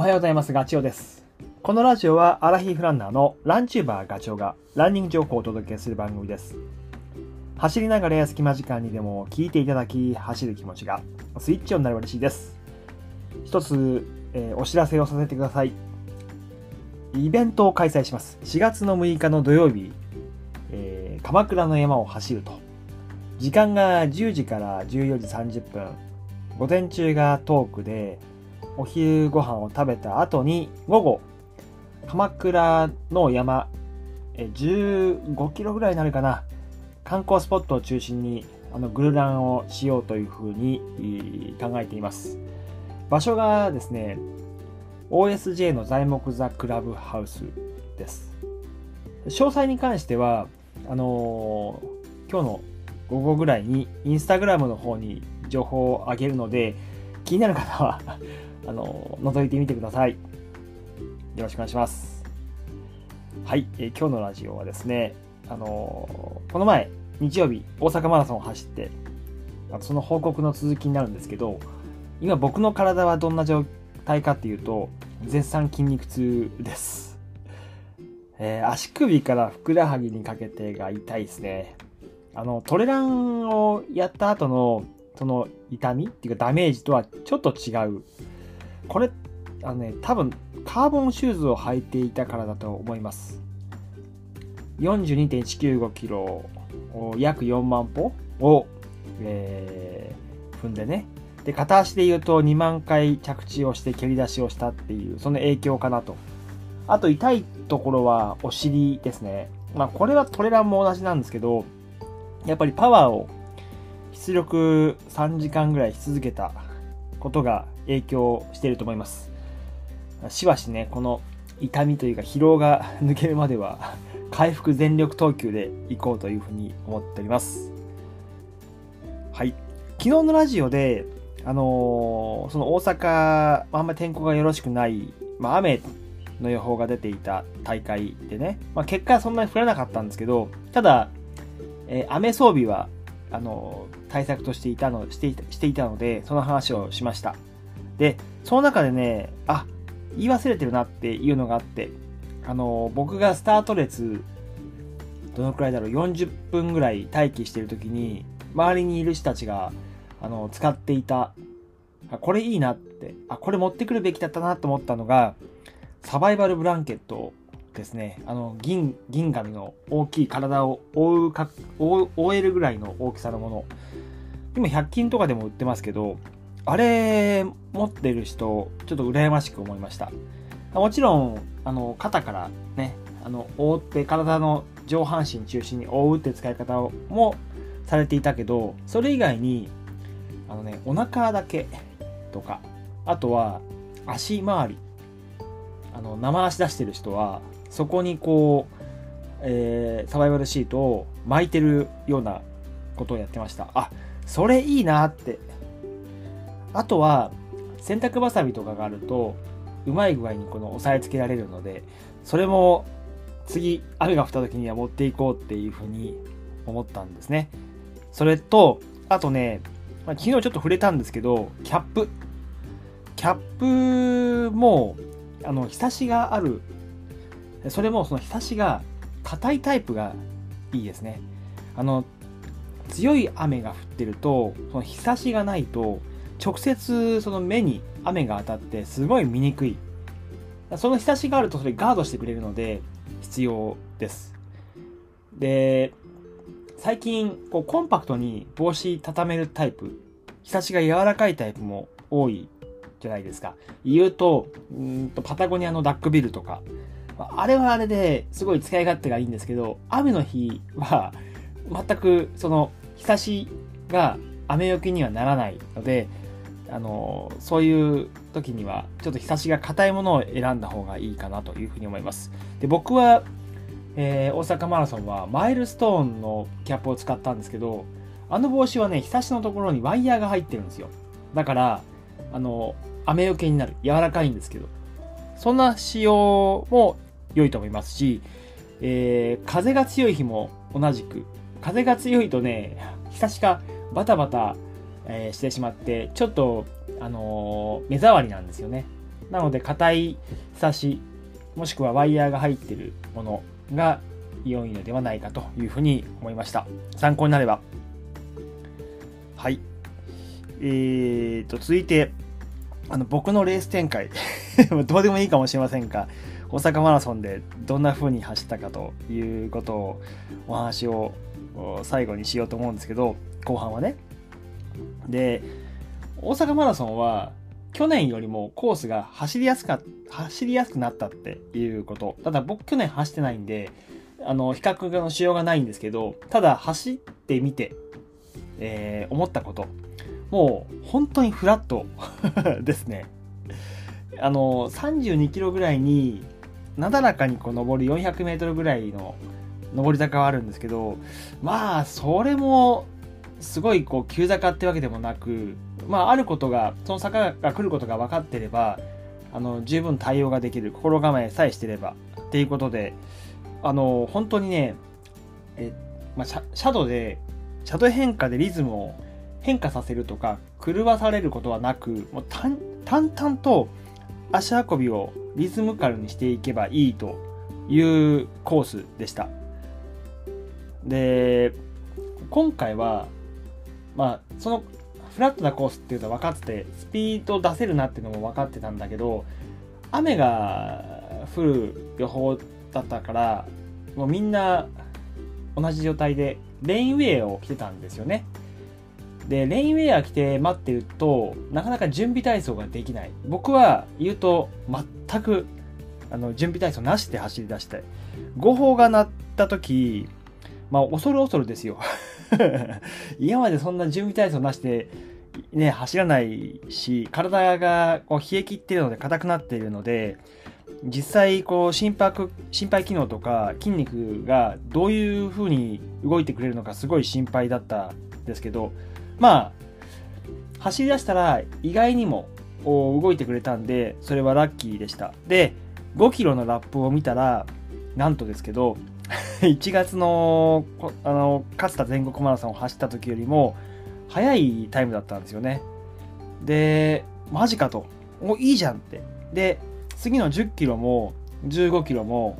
おはようございます。ガチョウです。このラジオはアラヒーフランナーのランチューバーガチョウがランニング情報をお届けする番組です。走りながらや隙間時間にでも聞いていただき、走る気持ちがスイッチオンになれば嬉しいです。一つ、えーお知らせをさせてください。イベントを開催します。4月の6日の土曜日、えー鎌倉の山を走ると。時間が10時から14時30分。午前中がトークで、お昼ご飯を食べた後に午後、鎌倉の山、15キロぐらいになるかな。観光スポットを中心にあのグルランをしようというふうに考えています。場所がですね、OSJ の材木座クラブハウスです。詳細に関しては、あのー今日の午後ぐらいにインスタグラムの方に情報を上げるので、気になる方は あの覗いてみてください。よろしくお願いします。はい、えー今日のラジオはですね、あのーこの前、日曜日、大阪マラソンを走って、あのその報告の続きになるんですけど、今僕の体はどんな状態かっていうと、絶賛筋肉痛です。えー足首からふくらはぎにかけてが痛いですね。あの、トレランをやった後の、その痛みっていうかダメージとはちょっと違う。これ、あのね、多分、カーボンシューズを履いていたからだと思います。42.195キロ約4万歩を、えー踏んでね。で、片足で言うと2万回着地をして蹴り出しをしたっていう、その影響かなと。あと痛いところはお尻ですね。まあこれはトレランも同じなんですけど、やっぱりパワーを出力3時間ぐらいし続けたことが影響していると思います。しばしね、この痛みというか疲労が抜けるまでは回復全力投球でいこうというふうに思っております。はい。昨日のラジオで、あのーその大阪、ああんまり天候がよろしくない、まあ、雨の予報が出ていた大会でね、まあ、結果はそんなに降らなかったんですけど、ただ、えー雨装備は、あの対策としていたのしていたしていたので、その話をしました。で、その中でね、あ、言い忘れてるなっていうのがあって、あの僕がスタート列、どのくらいだろう、40分ぐらい待機してる時に、周りにいる人たちが、あの、使っていた、あこれいいなって、あ、これ持ってくるべきだったなと思ったのが、サバイバルブランケットですね。あの、銀、銀紙の大きい体を覆うか、覆覆えるぐらいの大きさのもの。今、100均とかでも売ってますけど、あれ、持ってる人、ちょっと羨ましく思いました。もちろん、あの、肩からね、あの、覆って体の上半身中心に覆うって使い方もされていたけど、それ以外に、あのね、お腹だけとか、あとは足回り、あの、生足出してる人は、そこにこう、えーサバイバルシートを巻いてるようなことをやってました。あ、それいいなって。あとは、洗濯バサミとかがあると、うまい具合にこの押さえつけられるので、それも次、雨が降った時には持っていこうっていうふうに思ったんですね。それと、あとね、まあ、昨日ちょっと触れたんですけど、キャップ。キャップも、あの、日差しがある。それもその日差しが硬いタイプがいいですね。あの、強い雨が降ってると、その日差しがないと、直接その目に雨が当たってすごい見にくい。その日差しがあるとそれガードしてくれるので必要です。で、最近こうコンパクトに帽子畳めるタイプ、日差しが柔らかいタイプも多いじゃないですか。言うと、うんとパタゴニアのダックビルとか、あれはあれですごい使い勝手がいいんですけど、雨の日は全くその日差しが雨よけにはならないので、あのそういう時にはちょっと日差しが硬いものを選んだ方がいいかなというふうに思います。で僕は、えー大阪マラソンはマイルストーンのキャップを使ったんですけどあの帽子はね日差しのところにワイヤーが入ってるんですよ。だからあの雨よけになる。柔らかいんですけど。そんな仕様も良いと思いますし、えー風が強い日も同じく風が強いとね日差しがバタバタ、えーしてしまってちょっと、あのー目障りなんですよね。なので硬い差しもしくはワイヤーが入ってるものが良いのではないかというふうに思いました。参考になれば。はい。えーと続いてあの僕のレース展開。どうでもいいかもしれませんが大阪マラソンでどんな風に走ったかということをお話を最後にしようと思うんですけど後半はね。で大阪マラソンは去年よりもコースが走りやすか走りやすくなったっていうこと。ただ僕去年走ってないんであの比較のしようがないんですけどただ走ってみて、えー、思ったこと。もう本当にフラット ですね。あの32キロぐらいになだらかにこう登る400メートルぐらいの上り坂はあるんですけどまあそれもすごいこう急坂ってわけでもなくまああることがその坂が来ることが分かってればあの十分対応ができる心構えさえしてればっていうことであの本当にねえ、まあ、シャシャドウでシャドウ変化でリズムを変化させるとか狂わされることはなくもう淡々と足運びをリズムカルにしていけばいいというコースでした。で、今回は、まあ、そのフラットなコースっていうのは分かってて、スピード出せるなっていうのも分かってたんだけど、雨が降る予報だったから、もうみんな同じ状態でレインウェアを着てたんですよね。で、レインウェア着て待ってると、なかなか準備体操ができない。僕は言うと、全く、あの、準備体操なしで走り出して、誤報が鳴った時、まあ、恐る恐るですよ。今までそんな準備体操なしで、ね、走らないし、体がこう冷え切ってるので硬くなっているので、実際、こう、心拍、心肺機能とか筋肉がどういう風に動いてくれるのかすごい心配だったんですけど、まあ、走り出したら意外にも動いてくれたんで、それはラッキーでした。で、5キロのラップを見たら、なんとですけど、1月の、あの、勝田全国マラソンを走った時よりも、速いタイムだったんですよね。で、マジかと。もういいじゃんって。で、次の10キロも、15キロも、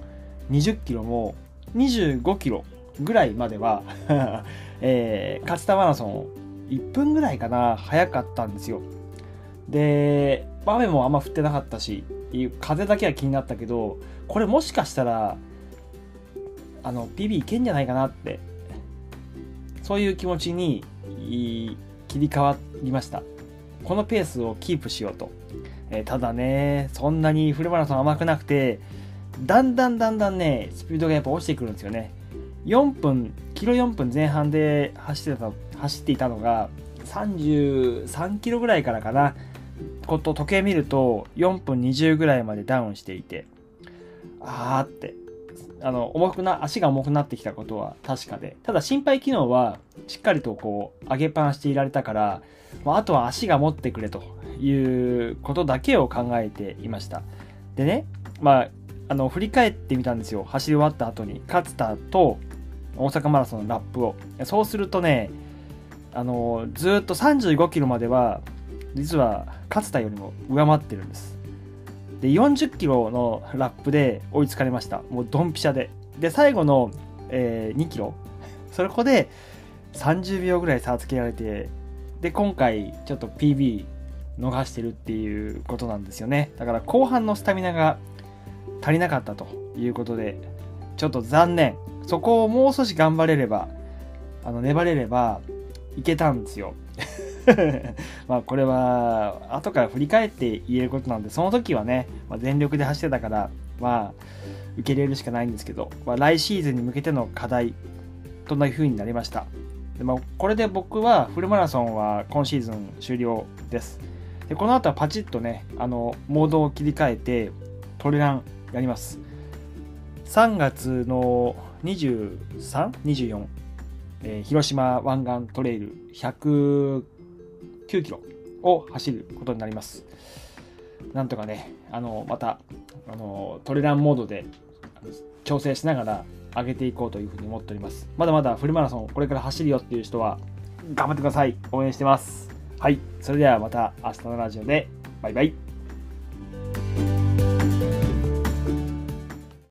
20キロも、25キロぐらいまでは えー、勝田マラソンを1分ぐらいかな、早かったんですよ。で、雨もあんま降ってなかったし、風だけは気になったけど、これもしかしたら、あの、PB いけんじゃないかなって、そういう気持ちに切り替わりました。このペースをキープしようと。えー、ただね、そんなにフルマラソン甘くなくて、だんだんだんだんね、スピードがやっぱ落ちてくるんですよね。4分、キロ4分前半で走ってた走っていたのが33キロぐらいからかな。こと時計見ると4分20ぐらいまでダウンしていてあーって。あの重くな足が重くなってきたことは確かで。ただ心肺機能はしっかりとこう上げっぱなしていられたからあとは足が持ってくれということだけを考えていました。でねまああの振り返ってみたんですよ。走り終わった後に。勝田と大阪マラソンのラップを。そうするとねあのずっと35キロまでは実は勝田よりも上回ってるんです。で40キロのラップで追いつかれました。もうドンピシャで。で最後の、えー、2キロ。そこで30秒ぐらい差をつけられてで今回ちょっと PB 逃してるっていうことなんですよね。だから後半のスタミナが足りなかったということでちょっと残念。そこをもう少し頑張れればあの粘れればいけたんですよ。まあこれは後から振り返って言えることなんでその時はね、まあ、全力で走ってたからまあ受け入れるしかないんですけど、まあ、来シーズンに向けての課題というふうになりましたで、まあ、これで僕はフルマラソンは今シーズン終了ですでこの後はパチッとねあのモードを切り替えてトレランやります3月の 23?24 えー、広島湾岸トレイル109キロを走ることになります。なんとかね、あの、また、あの、トレランモードで調整しながら上げていこうというふうに思っております。まだまだフルマラソンこれから走るよっていう人は頑張ってください。応援してます。はい。それではまた明日のラジオでバイバイ。